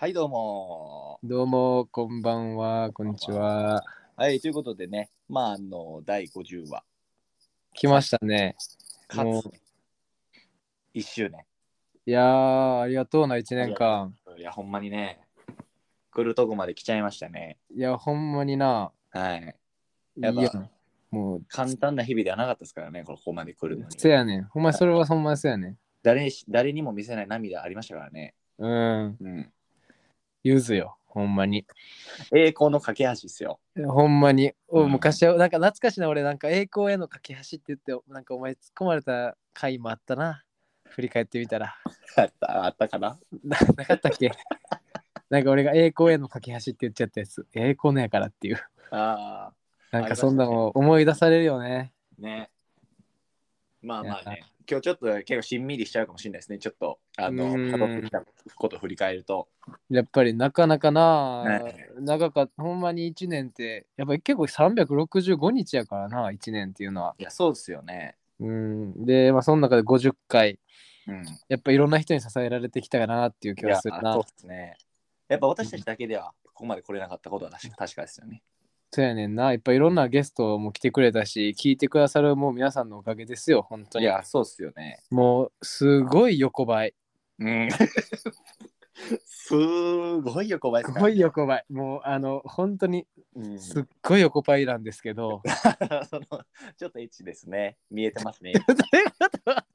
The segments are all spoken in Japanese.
はい、どうも。どうも、こんばんは、こんにちは。はい、ということでね、まあ、あの、第50話、来ましたね。かもうつ、1周年。いやー、ありがとうな、1年間。いや、ほんまにね、来るとこまで来ちゃいましたね。いや、ほんまにな。はい。いやっぱや、もう、簡単な日々ではなかったですからね、ここまで来るのに。せやねん。ほんまにそれはほんまにせやねん。誰に誰にも見せない涙ありましたからね。うん、うん。ゆずよ、ほんまに。栄光の架け橋ですよ。ほんまに。おうん昔は、なんか懐かしいな、俺、なんか栄光への架け橋って言って、なんかお前突っ込まれた回もあったな。振り返ってみたら。あった、あったかな？ななかったっけ？なんか俺が栄光への架け橋って言っちゃったやつ。栄光のやからっていう。あなんかそんなの思い出されるよね。あ、ね。まあまあね、今日ちょっと結構しんみりしちゃうかもしれないですね。ちょっと、あの、うん辿ってきたことを振り返ると。やっぱりなかなかな、ね長かったほんまに1年ってやっぱり結構365日やからな1年っていうのは。いや、そうですよね。うんでまあその中で50回うん。やっぱいろんな人に支えられてきたかなっていう気がするな。そうですね。やっぱ私たちだけではここまで来れなかったことは確か確かですよね。そうやねんな。やっぱいろんなゲストも来てくれたし聞いてくださるもう皆さんのおかげですよ本当に。いや、そうっすよね。もうすごい横ばい。うん。すごいよ、小林さん。すごい横ばい。もうあの本当にうん、すっごい横ばいなんですけど。そのちょっとエッチですね。見えてますね。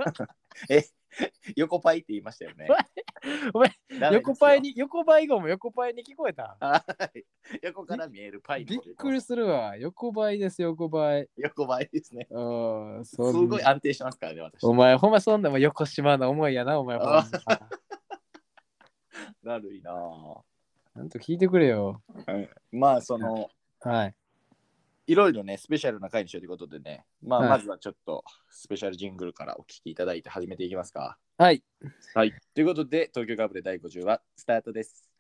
え、横パイって言いましたよね。お前横パイ。に横ばい語も横ばいに聞こえた？はい横から見えるパイのびっくりするわ。横ばいです、横ばい。横ばいですね。うん、すそんごい安定してますからね、私。お前、ほんまそんなもん横島の思いやな、お前。ほんまだるいなぁなんと聞いてくれよ。はいまあ、その、はい。いろいろね、スペシャルな回にしようということでね、まあ、はいまずはちょっとスペシャルジングルからお聞きいただいて始めていきますか。はい。はい。ということで、東京ガブレ第50話、スタートです。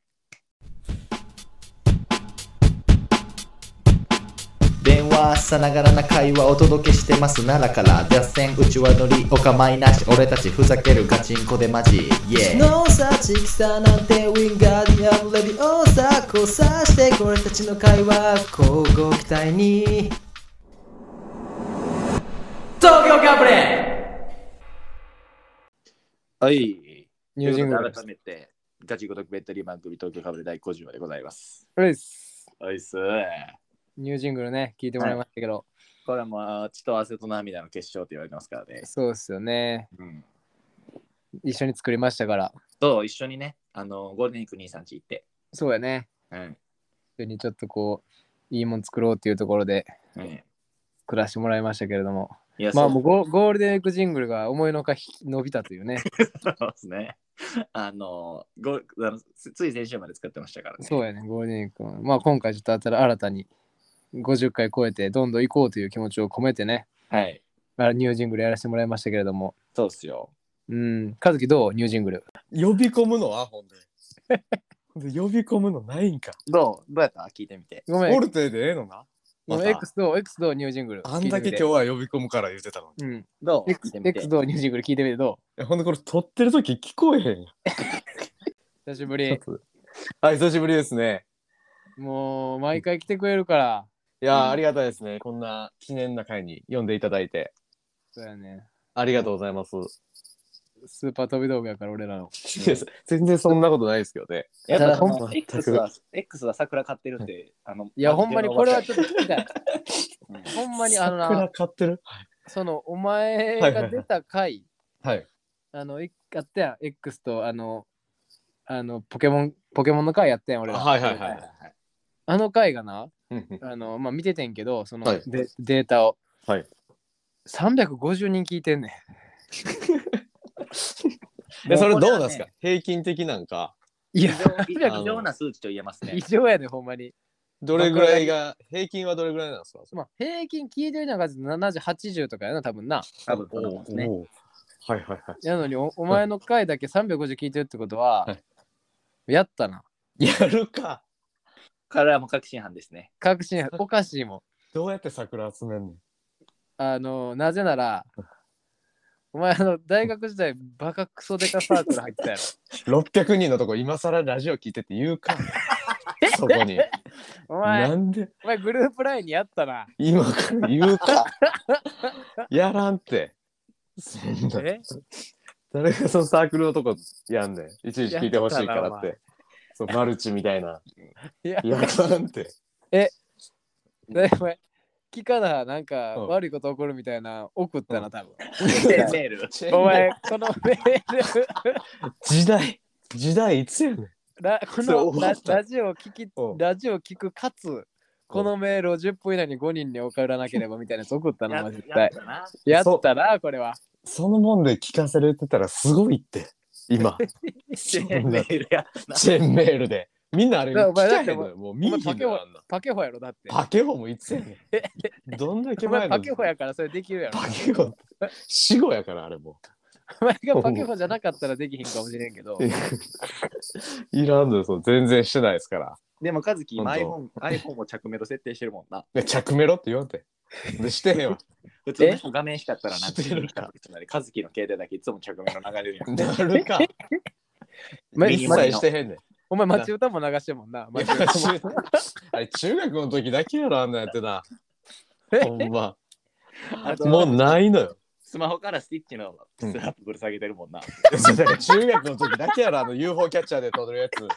さながらな会話お届けしてます奈良から脱線うちはノリお構いなし俺たちふざけるガチンコでマジイエーノーサーチキサーなんてウィンガーディアンレディオーサー交差して俺たちの会話交互期待に東京ガブレはい。ニュージングルですということで改。めて、ガチゴトクベッドリー番組東京ガブレ第50話でございます。うっすはいっす。ニュージングルね、聞いてもらいましたけど、これはもう、血と汗と涙の決勝って言われてますからね。そうですよね。うん。一緒に作りましたから。と、一緒にね、あの、ゴールデンウィーク23日行って。そうやね。うん。一緒にちょっとこう、いいもん作ろうっていうところでうん、作らせてもらいましたけれども。いや、まあそうもうゴゴールデンウィークジングルが思いのほかひ伸びたというね。そうですね。あの、ごあのつつい先週まで使ってましたからね。そうやね、ゴールデンウィークも。まあ今回ちょっと新たに50回超えてどんどん行こうという気持ちを込めてね、はい。あニュージングルやらせてもらいましたけれども。そうっすよ。うん、和樹どう？ニュージングル。呼び込むの？はほんで。呼び込むのないんか。どう？どうやった？聞いてみて。ごめん、オルテでええのな？ごめんまた X どう ?X どう？ニュージングル。あんだけ今日日。は呼び込むから言ってたのに。いうん。どう？聞い X, てみて X どう？ニュージングル聞いてみてどやほんでこれ撮ってる時聞こえへんやん。う 久しぶり。はい、久しぶりですね。もう毎回来てくれるから。いやー、うんありがたいですね。こんな記念な回に読んでいただいて。そうやね。ありがとうございます。スーパー飛び道具やから俺らの。全然そんなことないですけどね。やっぱほんただほん X は X は桜買ってるって、あの、いや、ほんまにこれはちょっと聞きたい。うんほんまにあの桜な、買ってる？そのお前が出た回、はい。あの、いあったやん、X とあの、あの、ポケモン、ポケモンの回やったやん、俺ら。はいはいはいはい。あの回がな、あの、まあ、見ててんけど、その、はいでデータを。はい。350人聞いてんね で、それどうなんですか？平均的なんか、ん。いや、異常異常な数値と言えますね異。常やで、ほんまに。どれぐらいが、平均はどれぐらいなんですか？まあ、平均聞いてるのが70、80とかやな、多分な。多分そうなんですね。おーはいはいはい。やのにお、お前の回だけ350聞いてるってことは、はいやったな。やるか。これはもう確信犯ですね。確信、おかしいもん。どうやって桜集めんの？あの、なぜなら、お前あの大学時代バカクソデカサークル入ってたやろ。600人のとこ今更ラジオ聞いてって言うか。そこに。お前なんで？お前グループラインにやったな。今から言うか。やらんって。そんなえ？誰がそのサークルのとこやんねん。いちいち聞いてほしいからってそうマルチみたいな。いや、やらんってでお前聞かななんかうん。悪いこと起こるみたいな送ったな多分。メール。お前このメール。時代時代いつやねん。ラこそれのラ終わった。ラジオを聞きうん。ラジオを聞くかつこのメールを10分以内に5人に送らなければみたいなやつ送ったな、やお前絶対。やったな。やったな、これは。そのもんで聞かせれてたらすごいって今。メールや。ったな。チェーンメールで。みんなあれ聞だからお前だってかへんのよ。もう見えへんのよあんな。パケホやろ、だって。パケホもいつやねん。どんだけお前前のパケホやからそれできるやろ。パケホ死後やからあれもお前がパケホじゃなかったらできひんかもしれんけど。いらんのよ全然してないですからでも、カズキ、本当。iPhone, iPhone も着メロ設定してるもんな。で着メロって言わんて。でしてへんわ。普通の画面しかったらなんてしてるか。カズキの携帯だけいつも着メロ流れるやん。なるか。ま一切してへんねん。お前、町歌も流してるもんな。町歌も。あれ中学の時だけやろあんなんやってな。ほんま。あともうないのよ。スマホからスティッチのスラップぶる下げてるもんな。中学の時だけやろあの UFO キャッチャーで撮るやつ。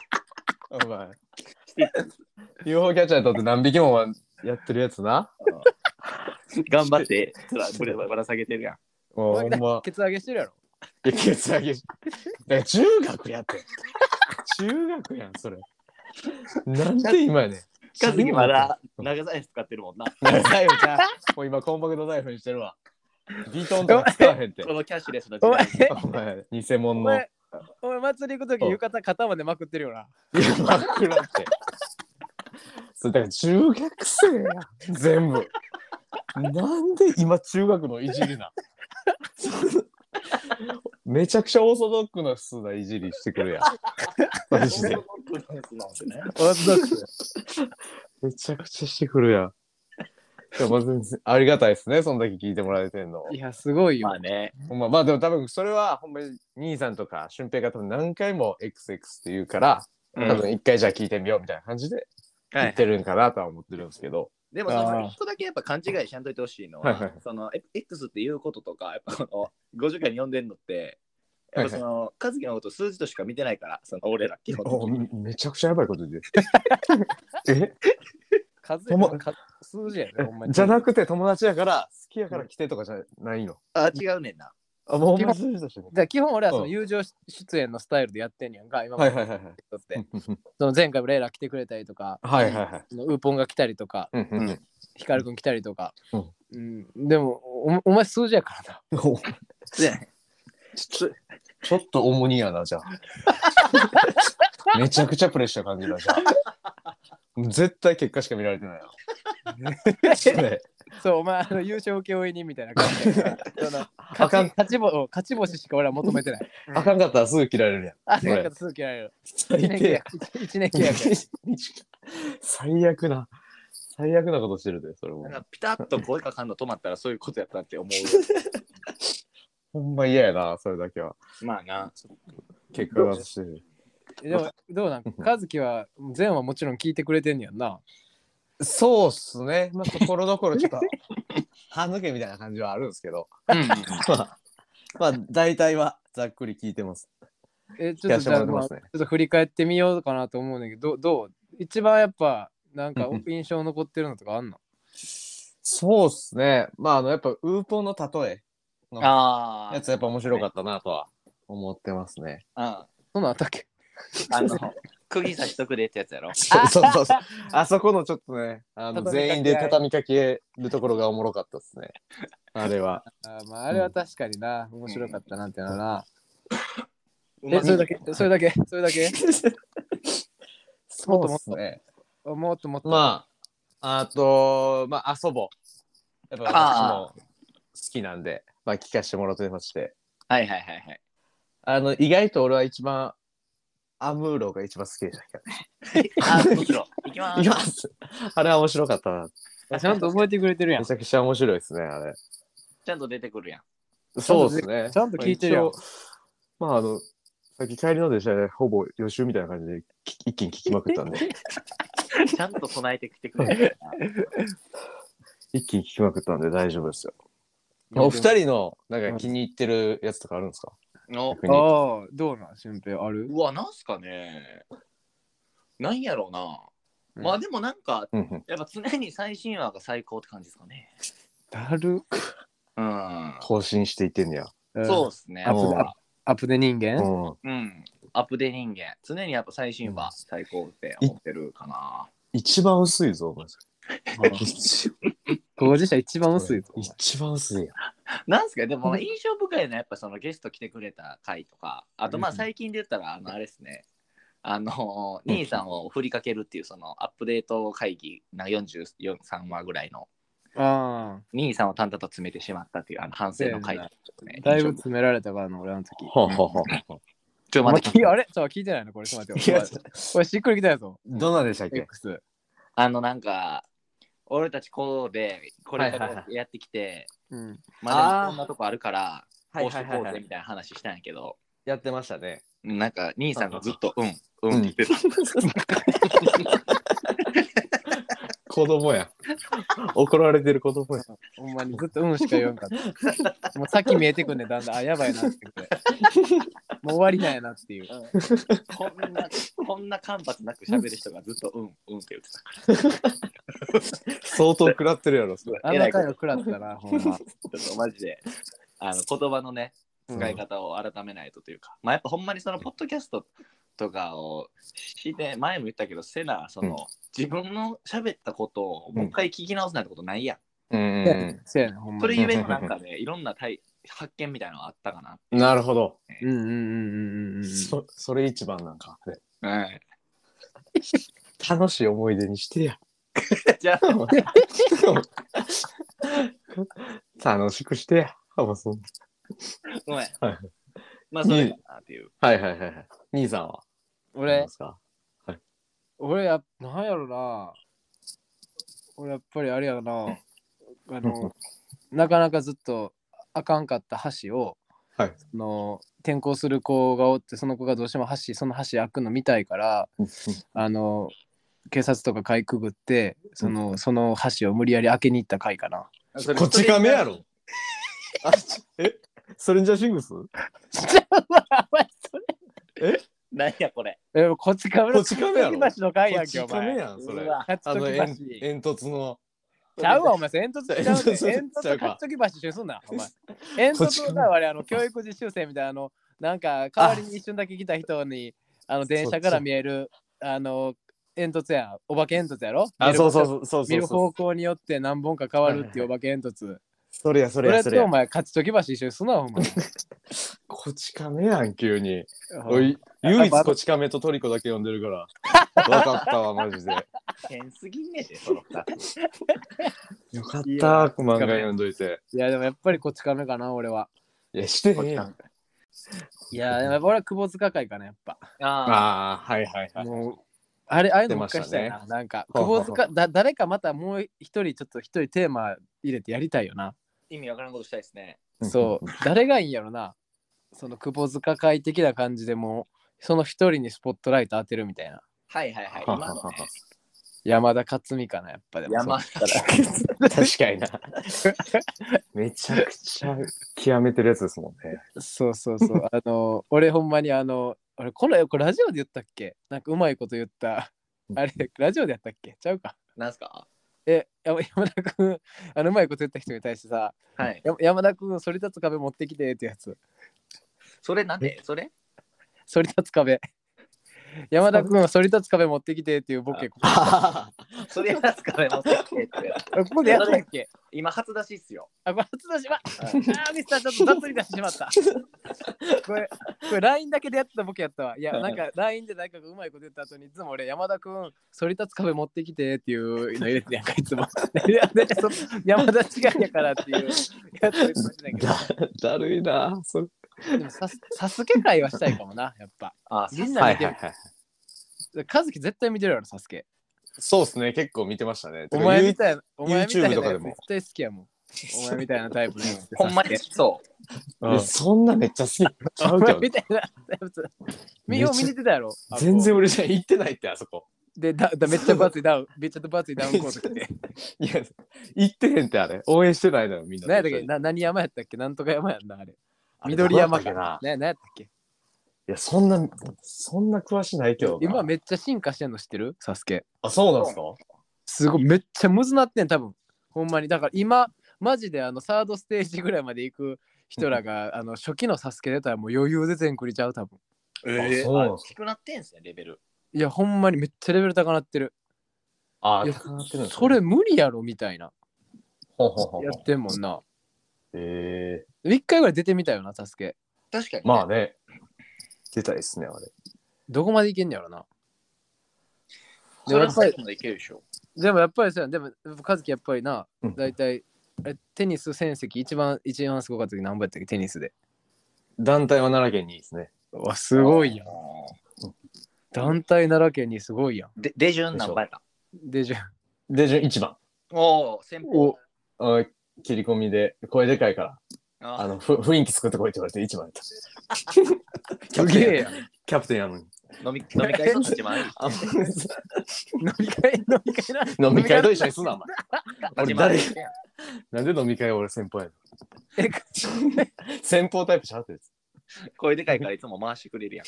お前 UFO キャッチャーで撮って何匹もやってるやつな。頑張ってぶるぶら下げてるやん。もうほんま。ケツ上げしてるやろ。いやケツ上げ。しだから中学やって中学やんそれ。なんで今やねん。カズキまだ長財布使ってるもんな。財布じゃもう今コンパクト財布にしてるわ。ビトンとか使わへんって。このキャッシュレスの時お前代。お前偽物のお前祭り行くとき浴衣肩までまくってるよな。いや、真っ暗って。それだから中学生やん全部。なんで今中学のいじりな。めちゃくちゃオーソドックな素ないじりしてくるやん。マジで。オーソドックス。めちゃくちゃしてくるやん。いやまあ全然ありがたいですね、そんだけ聞いてもらえてんの。いや、すごいよ。まあね。ほんままあでも多分それはほんまに兄さんとか俊平が多分何回も XX って言うから、うん多分一回じゃあ聞いてみようみたいな感じではい言ってるんかなとは思ってるんですけど。でもその一個だけやっぱ勘違いしやんといてほしいのは、はいはいそのえ X っていうこととか、やっぱこの50回に読んでんのって、やっぱその、和樹のこと数字としか見てないから、その俺ら基本お的に。めちゃくちゃやばいこと言ってる。数ともか数字やね、ほんまえに。じゃなくて友達やから好きやから来てとかじゃないの。あ、違うねんな。あ、もうほんま数字としてね。じゃあ基本俺はそのうん友情出演のスタイルでやってんやんか、今まではいはいはいはい。とって。その前回もレイラ来てくれたりとか、はいはいはい。そのウーポンが来たりとか、うんうんうんヒカルくん来たりとか。うんうんでもお、お前数字やからな。ちょちょっと重荷やな、じゃあ。めちゃくちゃプレッシャー感じるな、じゃあ。絶対結果しか見られてないな。そ れそう、お前、あの優勝請負人みたいな感じやからそのあかん勝ち勝ちぼ勝ち星しか俺は求めてない。あかんかったらすぐ切られるやん。あ、それなんかすぐ切られる。最1年契低。約。一年契約や。最悪な。最悪なことしてるで、それもなん。かピタッと声かかんの止まったらそういうことやったって思う。ほんま嫌やな、それだけは。まあな。結果がしてる。でも、どうなん？和樹は、前はもちろん聞いてくれてんねやんな。そうっすね。まあ、ところどころちょっと、歯抜けみたいな感じはあるんですけど。うん まあ、まあ、大体はざっくり聞いてます。え、ちょっとじゃあ、まあちょってますねっと振り返ってみようかなと思うんだけど、どう？どう一番やっぱ、なんかうんうん印象残ってるのとかあんの？そうっすね。まあ、あの、やっぱ、ウーポンの例えのあやつやっぱ面白かったなとは思ってますね。あ。そんなんあったっけ？あの、釘刺しとくでってやつやろ。そうそうそうそう。あそこのちょっとね、あの全員で畳みかけるところがおもろかったですね。あれは。あまあ、あれは確かにな、面白かったなっていうのはな。うまえ、それだけ？それだけ？それだけ？そうですね。あもっと？もっと。まあ、あと、まあ、遊ぼう。やっぱ私も好きなんで、まあ、聞かせてもらってまして。はいはいはいはい。あの、意外と俺は一番、アムーロが一番好きでしたけどね。あ、もちろん。いきますいき。ます。あれは面白かったな。ちゃんと覚えてくれてるやんめち。ゃくちゃ面白いですね、あれ。ちゃんと出てくるやん。そうですね。ちゃんと聞いてるやんまあ一応まあ、あの、さっき帰りの電車でほぼ予習みたいな感じでき一気に聞きまくったんで、ちゃんと備えてきてくれる。一気に聞きまくったんで大丈夫ですよ。お二人のなんか気に入ってるやつとかあるんですか？ああ、どうなん、俊平ある？うわ、なんすかね。なんやろうな。うんまあでもなんか、うんやっぱ常に最新話が最高って感じですかね。だる、うん。更新していってんねや。うんそうっすね。アップデ人う間、ん。うん。アップデ人間。常にやっぱ最新話最高って思ってるかな。一番薄いぞ、一番50社一番薄い。一番薄い。や。なんすか？でも印象深いのはやっぱそのゲスト来てくれた回とか。あとまあ最近で言ったらあのあれですね、あの兄さんを振りかけるっていうそのアップデート会議な43話ぐらいの。あ兄さんをたんたと詰めてしまったっていうあの反省の回だ,、ね、だいぶ詰められたかの俺の時。ほうほうちょ待って。あれ？ちょ聞いてないの？これ。ちょっと待って。これしっくりきたやぞ。どんなでしたっけ？あのなんか俺たちこうでこれからやってきて、うん。まあこんなとこあるからはいこうしてこうはいはいはいぜみたいな話したんやけど、やってましたね。なんか兄さんがずっとうんうんって言ってた。子供や。怒られてる子供や。ほんまにずっとうんしか言わんかった。もう先見えてくんね、だんだん。あ、やばいなってきて。もう終わりなんやなっていう。こんなこんな間髪なく喋る人がずっとうんうんって言ってたから。相当食らってるやろ、それ。あんな回を食らったな、ほんま。ちょっとマジであの言葉のね使い方を改めないとというか、まあやっぱほんまにそのポッドキャストとかをして前も言ったけどせなその、自分の喋ったことをもう一回聞き直すなんてことないやん。うんそれゆえのなんかねいろんな対発見みたいなのがあったかな。なるほど。うんうんうんうんうんうん。そそれ一番なんか。はい、楽しい思い出にしてや。じゃあ 楽しくしてや。もうそんごめん。はいまあそれかなっていう。はいはいはいはい。兄さんは？どう俺で、すか？俺や、なんやろな。俺やっぱりあれやな。あの、なかなかずっとあかんかった橋を、はいその転校する子がおって、その子がどうしても橋、その橋開くの見たいから、あの、警察とかかいくぐって、その、その橋を無理やり開けに行った回かな。こっち亀やろあちえ？ストレンジャーシングス？何やこれ。え、こっち亀こっち亀やろ橋の回やんけ、こっち。亀やん、それ。煙突の。ちゃうわ、お前、煙突ちゃうで。煙突煙突ちゃうか。勝ちとき橋一緒にすんな、お前。煙突があの、教育実習生みたいな、あの、なん。か、代わりに一瞬だけ来た人に、あの、電車から見える、あの、煙突やん、お化け煙突やろあ、そうそうそうそう見る。方向によって何本か変わるっていうお化け煙突。それや、そそれや、それや。れとお前、勝ちとき橋一緒にすんな、お前。こち亀やん、急に。おい、唯一こち亀とトリコだけ呼んでるから。わかったわ、マジで。変すぎんねえで、その二つ。よかっいやた、漫画読んどいて。いや、でもやっぱりこっち亀かな、俺は。いや、してねえやん。いや、でもやっぱ俺は久保塚会かな、やっぱ。あああ、はいはいはい。もう、あれ、ああいうのもう一出ましたいな。なんか、ほうほうほう久保塚、だ誰かまたもう一人、ちょっと一人テーマ入れてやりたいよな。意味わからんことしたいですね。そう、誰がいいんやろな。その久保塚会的な感じでもう、その一人にスポットライト当てるみたいな。はいはいはい。今のねは山田勝美かな、やっぱでも。山そうしたら確かにな。めちゃくちゃ極めてるやつですもんね。そうそうそう。あの、俺ほんまにあの、俺これ、これラジオで言ったっけ？なんかうまいこと言った。あれ、ラジオでやったっけ？ちゃうか。なんすか？え、山 山田くん、あのうまいこと言った人に対してさ、はい。や山田くん、反り立つ壁持ってきてってやつ。それなんで？それ？反り立つ壁。山田くん、反り立つ壁持ってきてっていうボケ、こそれやつから持ってきてって。こでやったっけ？今初出しっすよ。あ、これ初出し？は、あー、ミスター、ちょっと雑に出してしまった。これ、これ LINE だけでやってたボケやったわ。いや、なんか LINE でなんかうまいこと言った後に、いつも俺、山田くん、反り立つ壁持ってきてっていうの入れてやんか、いつも。い やでそ山田違いやからっていうやつ言ってましたけど。だるいな。それ でもサス、サスケ会はしたいかもな、やっぱ。あ、みんな見てる。はい。和樹絶対見てるやろ、サスケ。そうですね、結構見てましたね。お前みいたいな、お前みたいな YouTube とかでも。やつ絶対好きやもん。お前みたいなタイプのやつ。ってほんまにそう。ん。いやそんなめっちゃ好き。ち ゃお前うけどみたいなタイプ。つ見よう見に行ってたやろ全然俺じゃ行ってないってあそこ。うでだだめっちゃ分厚いダウンめっちゃ分厚いダウンコート着て。いや行ってへんってあれ。応援してないのよみんな。何やったっけ？な何山やったっけ？なんとか山やんなあれ緑山か。な。ね何やったっけ？いやそんなそんな詳しないけどな。今めっちゃ進化してんの知ってる？サスケ。あそうなんですか？すごい。めっちゃむずなってん多分。ほんまに。だから今マジであのサードステージぐらいまで行く人らが あの初期のサスケ出たらもう余裕で全クリちゃう多分。う。えそうなんすか。低くなってんすね、レベル。いやほんまにめっちゃレベル高なってる。あいや高なってるんですね。それ無理やろみたいな。ほうほうほうほう。やってんもんなえ一回ぐらい出てみたよなサスケ。確かに、ー、まあね。出たいですねあれ。どこまでいけんねやろな。でいけるでしょ。でもやっぱりさでも和樹やっぱりなうん。大体えテニス戦績一番一番すごかった時何本やったっけテニスで。団体は奈良県にいいですね。わすごいやん。団体奈良県にすごいやん。で、デジュン何倍か。でじゃで順1番。おお、先方。あ切り込みで声でかいから。あ。あのふ雰囲気作ってこいって言われて1番やった。すげえやん。キャプテンやのに。飲み飲み会の一番いい。あ飲み会飲み会な飲み会と一緒にすんなお前。俺誰なんで飲み会は俺先方やの？え先方タイプちゃうってやつ声でかいからいつも回してくれるやん。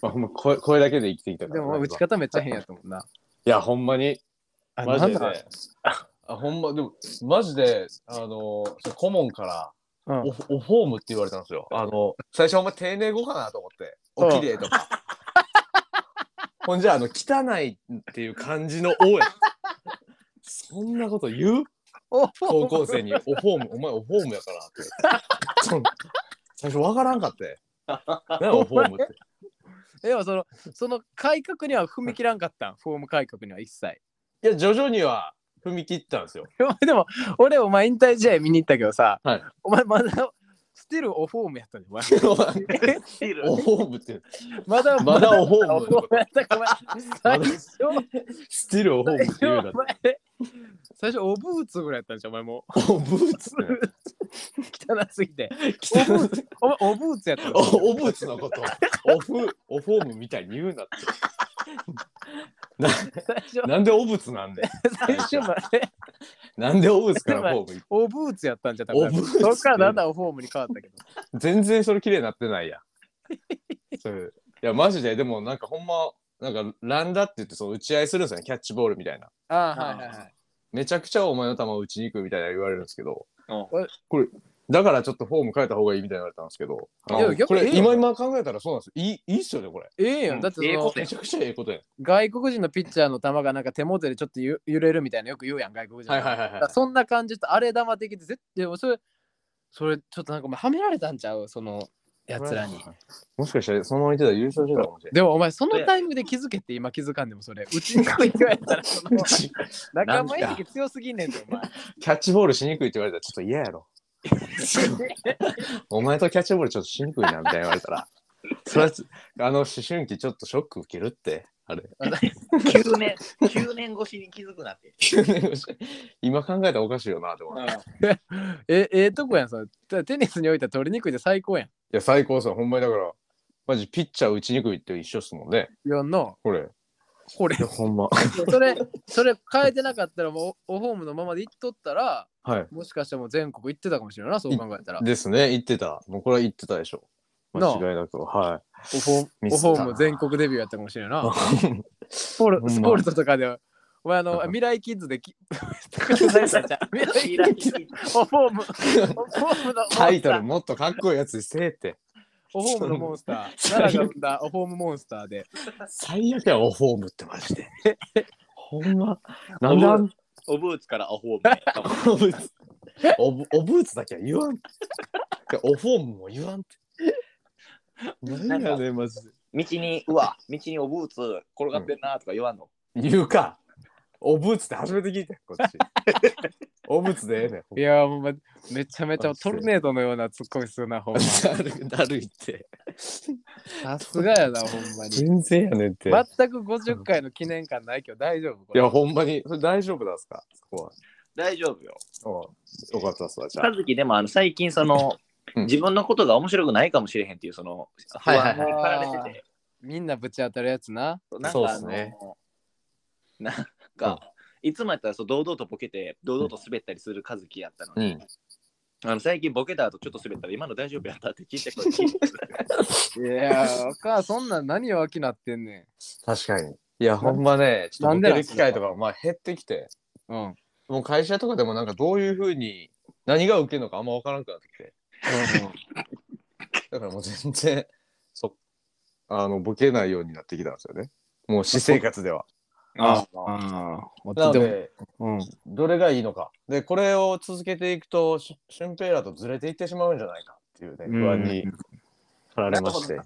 まあ、ほんま声声だけで生きてきたから。でも打ち方めっちゃ変やったもんな。いやほんまに。あマジであほんまでもマジであの顧問からうん。オフオフォームって言われたんですよ。あの最初お前丁寧語かなと思って。うん。お綺麗とか。ほんじゃあの汚いっていう感じの「お」やそんなこと言う？お。高校生に「オフォームお前オフォームやから」って。そん最初わからんかって。何オフォームって。でもそのその改革には踏み切らんかったん、フォーム改革には一切。いや徐々には踏み切ったんですよ。でも俺お前引退試合見に行ったけどさ、はい。お前まだスティルオフォームやったねお前。オフォームって。まだまだオフォーム。最初スティルオフォームって言うな最初オブーツぐらいやったんじゃんお前もうオブーツね汚すぎてお前オブーツやったオブーツのことオフオフォームみたいに言うなってななんでオブツなんで最初まで。なんでオブツからフォームオブーツやったんじゃん多分オブーツ。そっからだんだんフォームに変わったけど。全然それ綺麗になってないや。んそれいやマジで。でもなんかほんまなんかランダって言ってその打ち合いするんですよね。キャッチボールみたいな。ああはいはいはい。めちゃくちゃお前の球を打ちにくいみたいな言われるんですけど。うん。これだからちょっとフォーム変えた方がいいみたいに言われたんですけど。あのいや逆これにええよ今今考えたらそうなんですよ。いいいいっすよねこれ。ええやん。だってええことめちゃくちゃええことやん。外国人のピッチャーの球がなんか手元でちょっとゆ揺れるみたいなよく言うやん外国人の。はいはいはいはい。だからそんな感じとあれ玉的で絶対それそれちょっとなんかお前はめられたんちゃうそのやつらに。もしかしたらそのまま言ってたら優勝してたかもしれでもお前そのタイミングで気づけって今気づかんでもそれうちに来いって言われたらそのない。仲間意識強すぎんねんてお前。キャッチボールしにくいって言われたらちょっと嫌やろ。お前とキャッチボールちょっとしにくいなみたいに言われたら。それあの思春期ちょっとショック受けるって。あれ。9年、9年越しに気づくなって。9年越し今考えたらおかしいよなって思う。いえええとこやんそれテニスにおいては取りにくいで最高やんや、最高さ、ほんまにだから、マジピッチャー打ちにくいって一緒っすもんね。やんなこれ。これほんま。それそれ変えてなかったらもうオフォームのままでいっとったらはい。もしかしたらもう全国行ってたかもしれないなそう考えたらですね、言ってた。もうこれは言ってたでしょ。間違いなく。はオフォーミスったオフォーム全国デビューやったかもしれないない。スポルスポルトとかではお前あのうん未来キッズでき 未来キッズオフォームオフォームのタイトルもっとかっこいいやつにせえって。オフォームのモンスター そう奈良が生んだオフォームモンスターで最悪や、オフォームってマジで。ほんま。なんであんおブーツからアホームやったもん。オブーツオブオブーツだけは言わん。オフォームも言わんって。何やねん、マジで。道に、うわ、道におブーツ転がってんなとか言わんの？言うか。オブーツって初めて聞いたよこっち。オブーツでええねん。いやもうめめちゃめちゃトルネードのようなツッコミするなほんまだ るだるいって。さすがやなほんまに全然やねんって。全く50回の記念感ないけど大丈夫これいや、ほんまに。それ大丈夫なんすか？そこは。大丈夫よ。よかったっすわ、じゃあ和。樹でもあの最近その、うん自分のことが面白くないかもしれへんっていうその不はいはいはい安に駆られてて、みんなぶち当たるやつな。なんそうかあの、っすねなんか、いつもやったらそう堂々とボケて堂々と滑ったりする和樹やったのに、うん。あの最近ボケた後ちょっと滑ったら今の大丈夫やったって聞いてくるいやー、お母そんなん何弱気なってんね確かに。いや、ほんまね、ちょっとボケる機会とか、まあ減ってきて、ん。うん。もう会社とかでもなんかどういうふうに、何が受けるのかあんま分からなくなってきて。だからもう全然、そあの、ボケないようになってきたんですよね。もう私生活では。あああ。なのでうん。どれがいいのか。で、これを続けていくと、し俊平らとずれていってしまうんじゃないかっていうね、不安に駆られまして。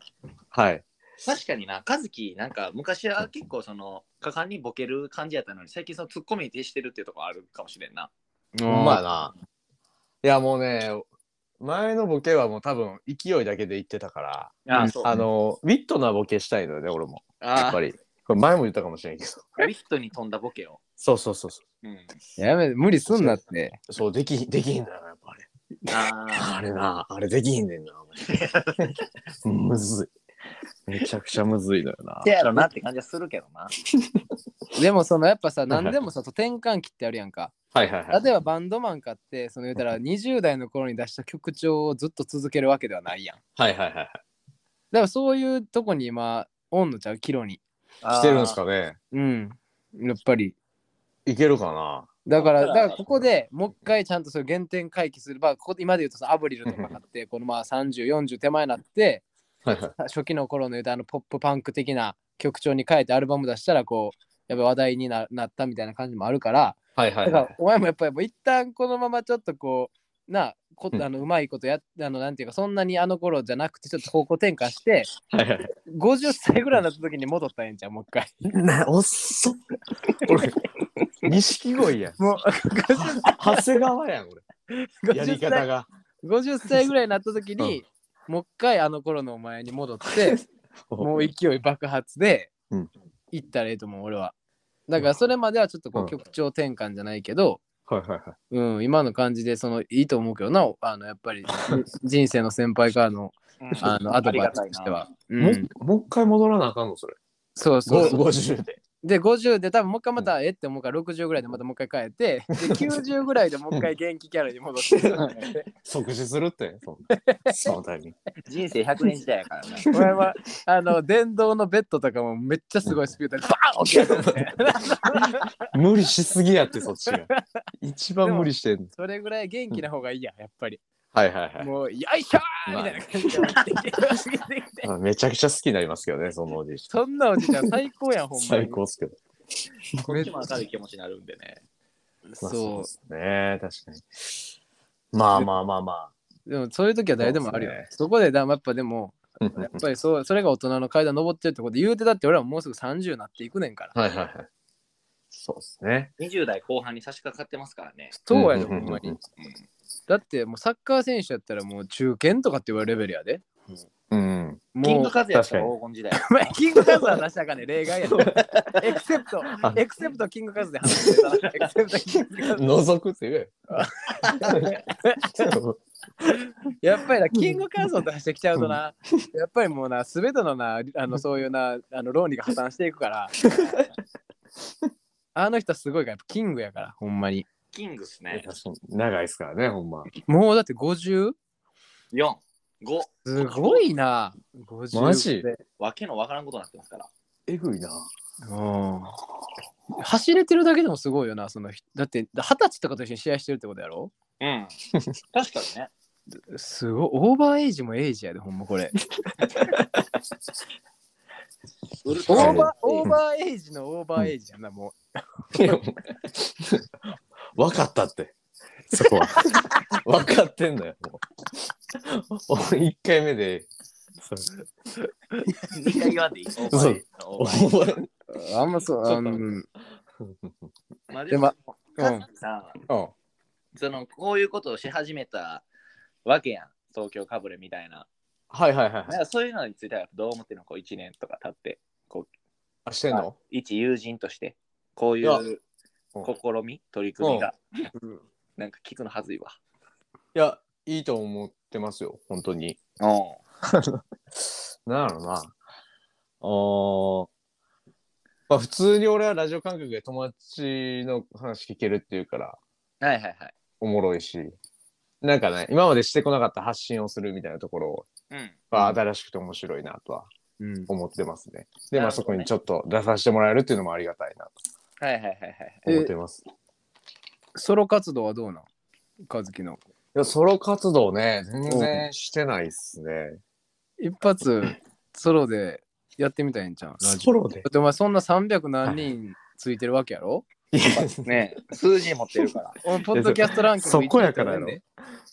はい。確かにな和樹なんか昔は結構その果敢にボケる感じやったのに最近そのツッコミに徹してるっていうところあるかもしれんなほんまやな。いや、もうね、前のボケはもう多分勢いだけで言ってたから、うんあそうあの、ウィットなボケしたいのよね、俺も。やあっぱり。これ前も言ったかもしれんけど。ウィットに飛んだボケを、そうそうそうそうん、やめ、無理すんなって。う。そう、できひん、できひんだよ、やっぱあれ。ああれな、あれできひんねんな。お前むずい。めちゃくちゃむずいのよなあ。せやろなって感じはするけどなでもそのやっぱさ、何でもさ、転換期ってあるやんか。はいはいはい。例えばバンドマンかって、その言うたら20代の頃に出した曲調をずっと続けるわけではないやん。はいはいはいはい。だからそういうとこに今、おんのちゃう、キロに。来てるんですかねうん。やっぱり。いけるかなだから、だかだかららここでもう一回ちゃんとそ原点回帰する。まあ、ここ今で言うとさ、アブリルとかがあって、このまあ30、40手前になって、はいはい。初期の頃の言うとあのポップパンク的な曲調に変えてアルバム出したら、こう、やっぱ話題にななったみたいな感じもあるから、はいはいはい。だからお前もやっぱりもう一旦このままちょっとこう、なあ、こうんあのうまいことやあのなんていうかそんなにあの頃じゃなくてちょっと方向転換して はいはい。50歳ぐらいになった時に戻ったらええんちゃうもう一回な、おっそ。俺、錦鯉やん。もう長谷川やん、俺。やり50歳方が。50歳ぐらいになった時に、もう一回あの頃のお前に戻って もう勢い爆発でうん行ったらええと思う俺はだからそれまではちょっとこううん曲調転換じゃないけど、はいはいはい。うん、今の感じでそのいいと思うけどなあのやっぱり 人生の先輩からのあのアドバイスとしては、うんもうもう一回戻らなあかんのそれ。そうそうそう50で。で50で多分もう一回またえ？って思うから60ぐらいでまたもう一回変えて で90ぐらいでもう一回元気キャラに戻って 即死するって。そ そのタイミング。人生100年時代やからなお前はあの電動のベッドとかもめっちゃすごいスピードでバーン起き上がって無理しすぎやって、そっちが。一番無理してんの。それぐらい元気な方がいいややっぱりはいはいはいもうよいしょーみたいな感じで起きてきて。めちゃくちゃ好きになりますけどね、そのおじいちそんなおじちゃん最高やん。ほんまに最高っすけど。こっちも明るい気持ちになるんでねまあそうですね、確かに。まあまあまあまでもそういう時は誰でもあるよそうですそこでだやっぱでもあ。やっぱりそうそれが大人の階段登ってるってことで言うてだって俺らももうすぐ30になっていくねんからはいはいはい。そうですね。20代後半に差し掛かってますからねそうやでほんまにうんだってもうサッカー選手やったらもう中堅とかって言われるレベルやで。うん。キンもうグカズやった黄金時代。お前キングカズは出したらあかんね例外やで エクセプトエクセプトキングカズで話してたら。エクセプトキングカズ。覗くって言えよ。やっぱりなキングカズを出してきちゃうとな。やっぱりもうな全てのなあのそういうなあの論理が破綻していくから。あの人すごいからやっぱキングやからほんまにキングっすね。確かに。長いですからね、ほんま。もうだって 50? 45すごいな。50マジ？でわけのわからんことになってますから。えぐいな。うん。走れてるだけでもすごいよなその人。だって二十歳とかと一緒に試合してるってことやろ？うん。確かにね。すごい。オーバーエイジもエイジやでほんまこれ。ウルトラオーバーオーバーエイジのオーバーエイジやなも分かったって。そこは。分かってんだよ、もう。1回目で。そう。2回言わんでいい。オーバーエイジのオーバーエイジお前うあんまそうあのうん。まあでもさうん。そのこういうことをし始めたわけやん。東京かぶれみたいな。はいはいはいだからそういうのについてはどう思ってるの？こう1年とか経って。こうあ、してんの？一友人として。こういう試み取り組みがうんなんか聞くのはずいわ。いや、いいと思ってますよ、本当に。うん。なんやろな。あーまあ普通に俺はラジオ感覚で友達の話聞けるっていうからはいはいはい。おもろいし、なんかね、今までしてこなかった発信をするみたいなところうん。は新しくて面白いなとはうん思ってますね。で、まあそなるほどねこにちょっと出させてもらえるっていうのもありがたいなはいはいはいはい。と思ってます。いソロ活動はどうなん？和樹の。や、ソロ活動ね、全然してないっすね。一発ソロでやってみたいんじゃん。ラジオソロで？だってお前そんな300何人ついてるわけやろ？ね数字持ってるから。お 前ポッドキャストランキングそこやからやろ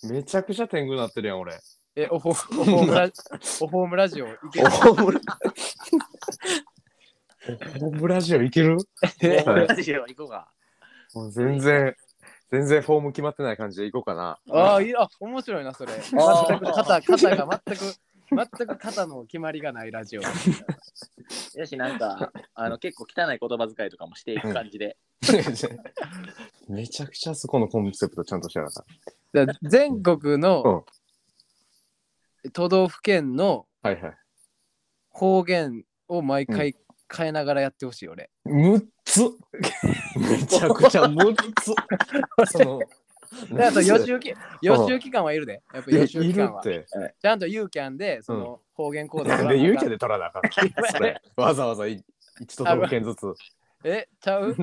めちゃくちゃ天狗なってるやん、俺。え、おほおホームラおホームラジオいける？ホームラホームラジオいける？ラジオ行こうか。もう全然、全然フォーム決まってない感じでいこうかな。ああ、いいあ、面白いな、それ。全く肩、肩が全く、全く肩の決まりがないラジオ。やし、なんか、あの結構汚い言葉遣いとかもしていく感じで。めちゃくちゃそこのコンセプトちゃんとしてなかっだから全国の都道府県のた。はいはい。方言を毎回変えながらやってほしい、俺。6つめちゃくちゃ6つ その、であと予習期予習期間はいるで。やっぱ予習い期間は。るって。ちゃんとユーキャンで、その方言コードなんで、勇気で取らなあかん。それ、わざわざい一都道府県ずつ。え、ちゃう？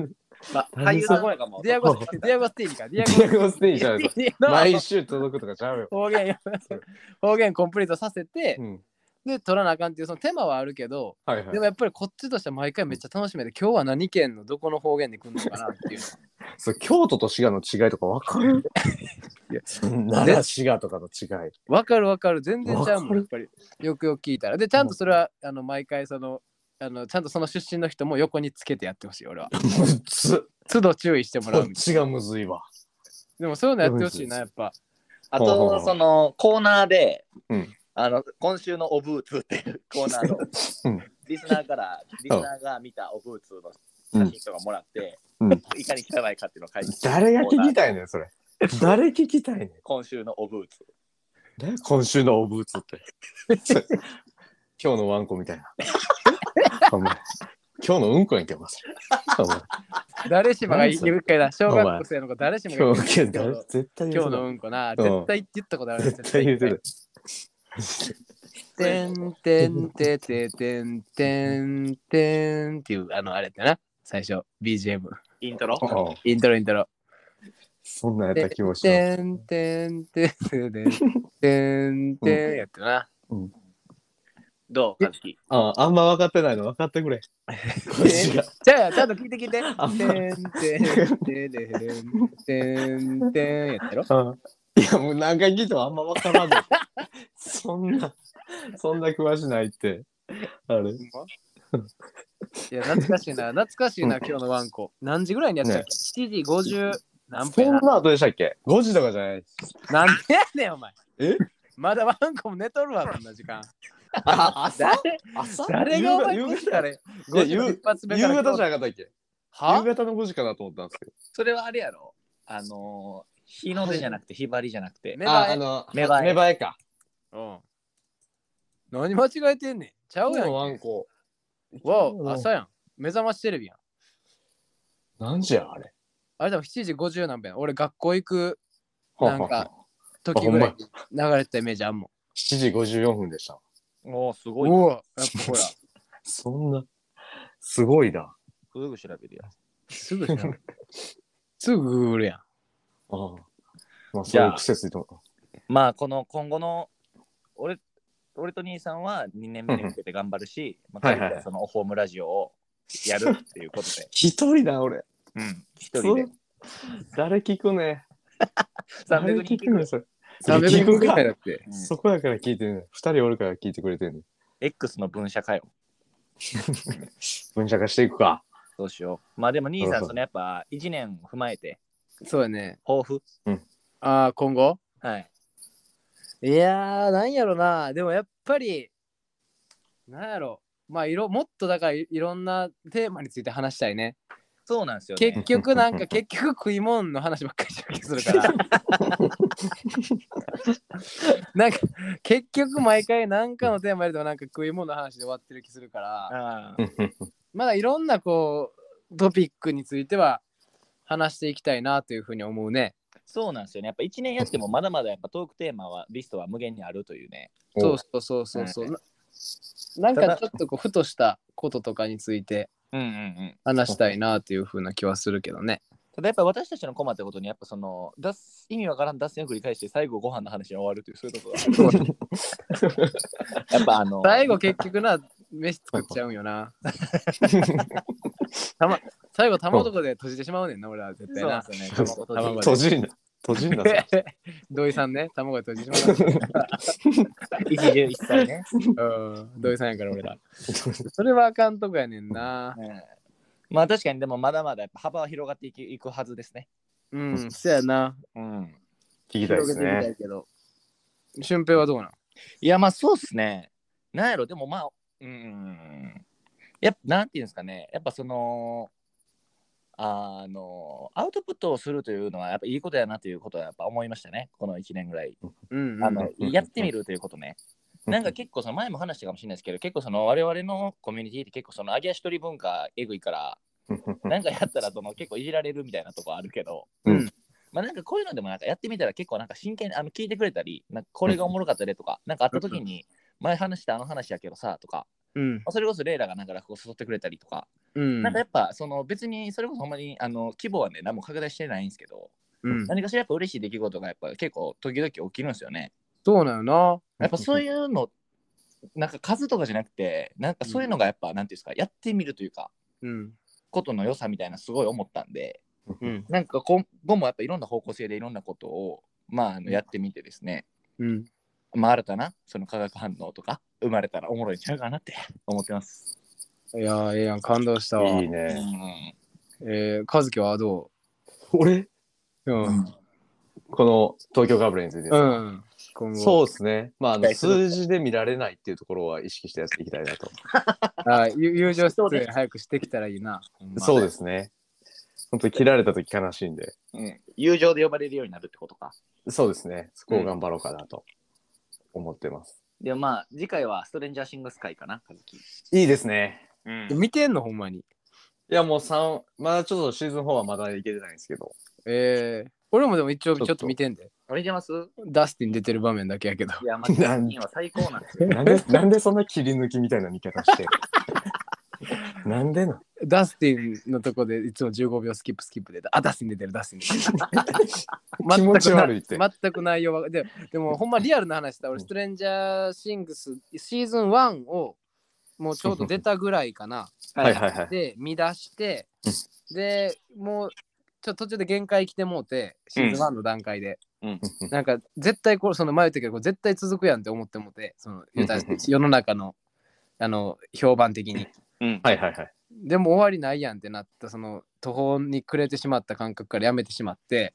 まあ、俳優の声かも。ディアゴスディアゴスティーニか。ディディアゴスティーニじゃないティーニの毎週届くとかちゃうよ。方言方言コンプリートさせて、うん。で取らなあかんっていうその手間はあるけど、はいはい。でも。やっぱりこっちとしては毎回めっちゃ楽しめて今日は何県のどこの方言で来るのかなっていうの そう京都と滋賀の違いとかわかる？いや奈良滋賀とかの違い。わかるわかる。全然ちゃうもんやっぱり。よくよく聞いたら。でちゃんとそれはあの毎回そのあのちゃんとその出身の人も横につけてやってほしい俺は。6つ。都度注意してもらうこっちがむずいわ。でもそういうのやってほしいなやっぱ。あと、そのコーナーで、うんあの今週のオブーツっていうコーナーの、うんリスナーから、リスナーが見たオブーツの写真とかもらって、うんいかに汚いかっていうのを書いて、誰が聞きたいねん、それ。誰聞きたいねん。今週のオブーツ。ね今週のオブーツって。今日のワンコみたいな。お前今日のうんこやんけ、お前。お前誰しもが言うかいな小学生の子誰しもが今言う日、今日絶対言う今日のうんこなうん絶対言ったことある絶対言うてる。てんてんてててんてんてんっていうあのあれだな最初 BGM イントロうんイントロイントロそんなんやった気もします。てんてんてんてんてんてんやってるなどうかずき。ああんま分かってないの分かってくれ。こっちが。じゃあちゃんと聞いて聞いてあんてんてんてんてんてんてんやってろうんいや、もう何回聞いてもあんま分からんの。そんな、そんな詳しないって。あれ。いや懐かしいな懐かしいな今日のワンコ何時ぐらいにやったっけ、7時50何分やなそんな後でしたっけ ?5 時とかじゃない。なんでやねんお前え？まだワンコも寝とるわこんな時間あ、朝誰？朝誰がお前夕5時からいや5時の一発目から夕方じゃなかったっけ夕は方の5時かなと思ったんですけど。それはあれやろあのー、日の出じゃなくて、日張りじゃなくて、芽生え。の、芽生え。芽生えか。うん。何間違えてんねん。ちゃうやん。ワンコ。わお朝やん。目覚ましテレビやん。何時やあれ。あれでも7時50何分。俺学校行くはなんか時ぐらい。流れてたイメージあんもん。7時54分でした。おお、すごい。おおやっぱほら。そんな、すごいな。すぐ調べるやん。すぐ調べる。すぐグーグルやんああ。まあ、じゃあそういう癖ついても。まあ、この今後の、俺、俺と兄さんは2年目に向けて頑張るし、まあ、そのホームラジオをやるっていうことで、一人だ、俺。うん、一人で。誰聞くね。誰300人聞くね、それ。300人聞くかぐらいだってうんそこやから聞いてるね。二人おるから聞いてくれてるね。X の分社かよ。分社化していくか。どうしよう。まあでも兄さん、そうそうそのやっぱ1年踏まえて、そうやね。抱負ああ今後？はい。いやーなんやろな。でもやっぱりなんやろ。まあいろもっとだからいいろんなテーマについて話したいね。そうなんですよ、ね。結局なんか 結局食い物の話ばっかりしてる気するから。なんか結局毎回何かのテーマやるとなんか食い物の話で終わってる気するから。あー。まだいろんなこうトピックについては話していきたいなというふうに思うねそうなんですよね。やっぱ1年やってもまだまだやっぱトークテーマはリストは無限にあるというね。そうそうそうそうななんかちょっとこうふとしたこととかについてうんうんうん。話したいなというふうな気はするけどねただやっぱ私たちの困ったことにやっぱその脱意味わからん脱線を繰り返して最後ご飯の話に終わるというそういうところがあるやっぱあの最後結局な飯作っちゃうんよな たま最後卵とこで閉じてしまうねんな俺は絶対なそうですよね。卵閉じんな。閉じんな。土井さんね卵で閉じてしまう一汁一菜ね。うん土井さんやから俺ら それはあかんとこやねんなうんまあ確かにでもまだまだやっぱ幅は広がっていくいくはずですね。うんそやなうん。聞きたいです広げてみたね。いけど俊平はどうなん？いやまあそうっすね。なんやろでもまあうん。やっぱなんていうんですかね。やっぱそのあのアウトプットをするというのはやっぱいいことやなということはやっぱ思いましたね。この1年ぐらい。うん。うんあのやってみるということね。なんか結構その前も話したかもしれないですけど、結構その我々のコミュニティって結構その揚げ足取り文化えぐいから、なんかやったらその結構いじられるみたいなとこあるけど、うん。まあなんかこういうのでもなんかやってみたら結構なんか真剣にあの聞いてくれたり、なんかこれがおもろかったでとか、なんかあった時に前話したあの話やけどさとか、うん。まあ、それこそレイラがなんか落語誘ってくれたりとか、うん。なんかやっぱその別にそれこそほんまにあの規模はね何も拡大してないんですけど、うん。何かしらやっぱ嬉しい出来事がやっぱ結構時々起きるんですよね。そうなよなやっぱそういうの、なんか数とかじゃなくて、なんかそういうのがやっぱ、なんていうんですか、やってみるというか、うん。ことの良さみたいなすごい思ったんで、うん。なんか今後もやっぱいろんな方向性でいろんなことを、まあ、あのやってみてですね、うん。まあ、新たなその化学反応とか生まれたらおもろいんちゃうかなって思ってます。いやーええやん感動したわいいうんね。えー、和樹はど俺？ううんこの東京ガブレについてですか？うん今後そうですね。まあ、あの数字で見られないっていうところは意識してやっていきたいなと。あゆ友情出演早くしてきたらいいな。ほんまそうですね。本当に切られた時悲しいんで。うん友情で呼ばれるようになるってことか。そうですね。そこを頑張ろうかなと思ってます。でもまあ、次回はストレンジャーシングス会かな、和樹。いいですね。うん見てんのほんまに？いや、もう3、まだちょっとシーズン4はまだいけてないんですけど。えー、俺もでも一応ちょっとちょっと見てんで。見てます？ダスティン出てる場面だけやけど。いや、まあ、なんは最高なんですよ。なんで、なんでそんな切り抜きみたいな見方してる？なんでなダスティンのとこでいつも15秒スキップスキップで、あ、ダスティン出てる、ダスティン。出てる。気持ち悪いって。全く内容はででもほんまリアルな話した俺ストレンジャーシングスシーズン1をもうちょうど出たぐらいかな。はい。はいはい。で見出してでもうちょっと途中で限界来てもうてシーズン1の段階で、うん。なんか絶対これその前言ったけど絶対続くやんって思ってもうてその世の中のあの評判的に。うん。はいはいはい。でも終わりないやんってなったその途方に暮れてしまった感覚からやめてしまって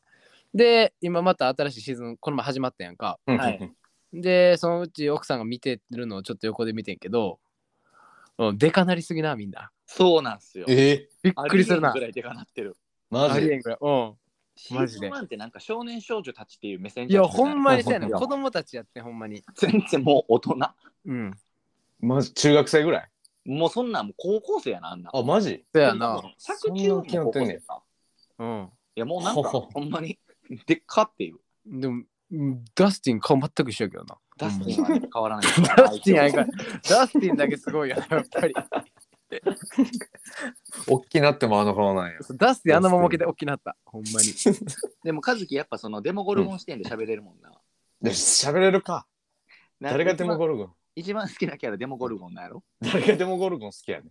で今また新しいシーズンこの前始まったやんか。はい。でそのうち奥さんが見てるのをちょっと横で見てんけど、うん、でかなりすぎなみんな。そうなんですよ。えびっくりするな。ありえんぐらいでかなってる。マジ？ありえんぐらい。うん。シマジで。ーズン1ってなんか少年少女たちっていう目線いやほんまにそうやねんいや子供たちやってんほんまに。全然もう大人。うん。マジ？中学生ぐらい？もうそんなんもう高校生やな、あんな。あ、マジ？そうやな作中も高校生さ。うんいやもうなんかほほほんまにでっかっていう。でもうんダスティン顔全く一緒やけどなダスティンはね 変わらない。ダスティンやんかダスティンだけすごいよなやっぱり 大きなってもあの顔なんや。ダスティンあのままけで大きなったほんまにでも和樹やっぱそのデモゴルゴン視点で喋れるもんな。で喋れるか。誰がデモゴルゴン？一番好きなキャラデモゴルゴンなんやろ？誰がデモゴルゴン好きやねん。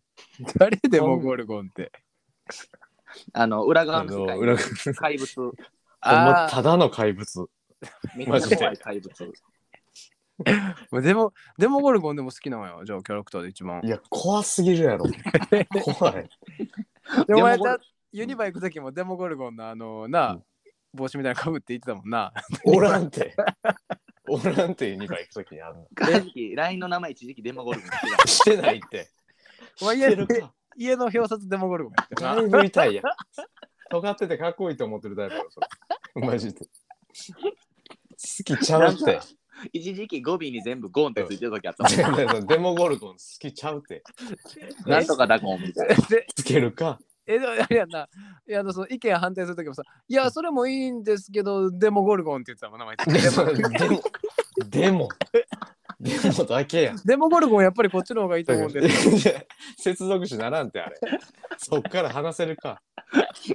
誰でもゴルゴンって？あの裏側あの世界の裏側の怪物。ほんまあただの怪物。めっちゃ怖い怪物。あでもでもゴルゴンでも好きなのよじゃあキャラクターで一番いや、怖すぎるやろ。怖い。でもお前デモゴルだユニバ行く時もデモゴルゴンのあのな、うん帽子みたいなのかぶって言ってたもんな。おらんて。おらんて、2回行くときにあんの。和樹、LINE の名前一時期デモゴルゴンしてた。してないって。お前してるか。家の表札デモゴルゴンやってるなだいぶ痛いやん。尖っててかっこいいと思ってるタイプだろ、それ。マジで。好きちゃうって。一時期語尾に全部ゴンってついてる時あった もん。デモゴルゴン好きちゃうって。なんとかだゴンみたいな。でつけるか。え、でもあれやんな。いや、あのその意見反対するときもさ、いや、それもいいんですけど、デモゴルゴンって言ってたもん、名前。でも、でも、でもだけやん。デモゴルゴンやっぱりこっちの方がいいと思うんで 接続詞ならんってあれ。そっから話せるか。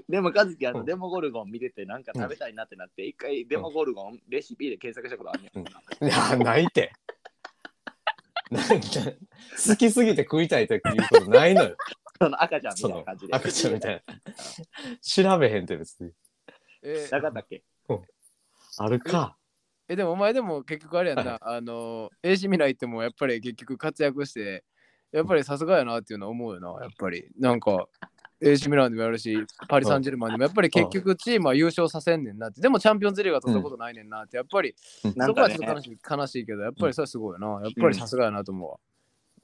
でも、カズキ、あの、うんデモゴルゴン見てて、なんか食べたいなってなって、一回デモゴルゴンレシピで検索したことあるねん。いや、ないって。なんか好きすぎて食いたいということないのよ。その赤ちゃんみたいな感じで。赤ちゃんみたいな。調べへんって別に。えなかったっけ？あるか。え、でもお前でも結局あれやんな、あの、AC 未来行ってもやっぱり結局活躍して、やっぱりさすがやなっていうのは思うよな、やっぱり。なんか、AC ミランでもやるし、パリ・サンジェルマンでもやっぱり結局チームは優勝させんねんなって。でもチャンピオンズリーグは取ったことないねんなって。やっぱり、そこはなんかねちょっと悲しい悲しいけど、やっぱりそれはすごいよな。やっぱりさすがやなと思うわ。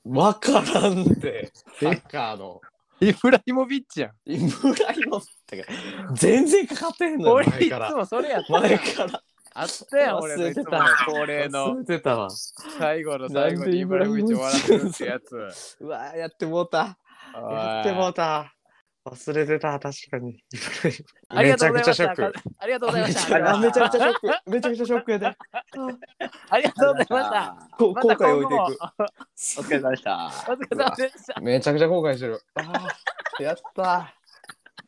わからんって。サッカーの。イブラヒモビッチやん。イブライモってか全然かかってへんのよ俺いつ前から。もそれやった前やん。から。あったやん、俺のいつもの恒例の忘れてたわ。最後の最後にイブラヒモビッチ終わらせるってやつ。うわやってもうた。やってもうた。忘れてた、確かに。ありがとうございましめちゃくちゃショッたク。。ありがとうございました。あめちゃくちゃショック。めちゃくちゃショックやで。ありがとうございました。こまた後悔を置いていく。お疲れ様でした。お疲れ様でした。めちゃくちゃ後悔してる。やった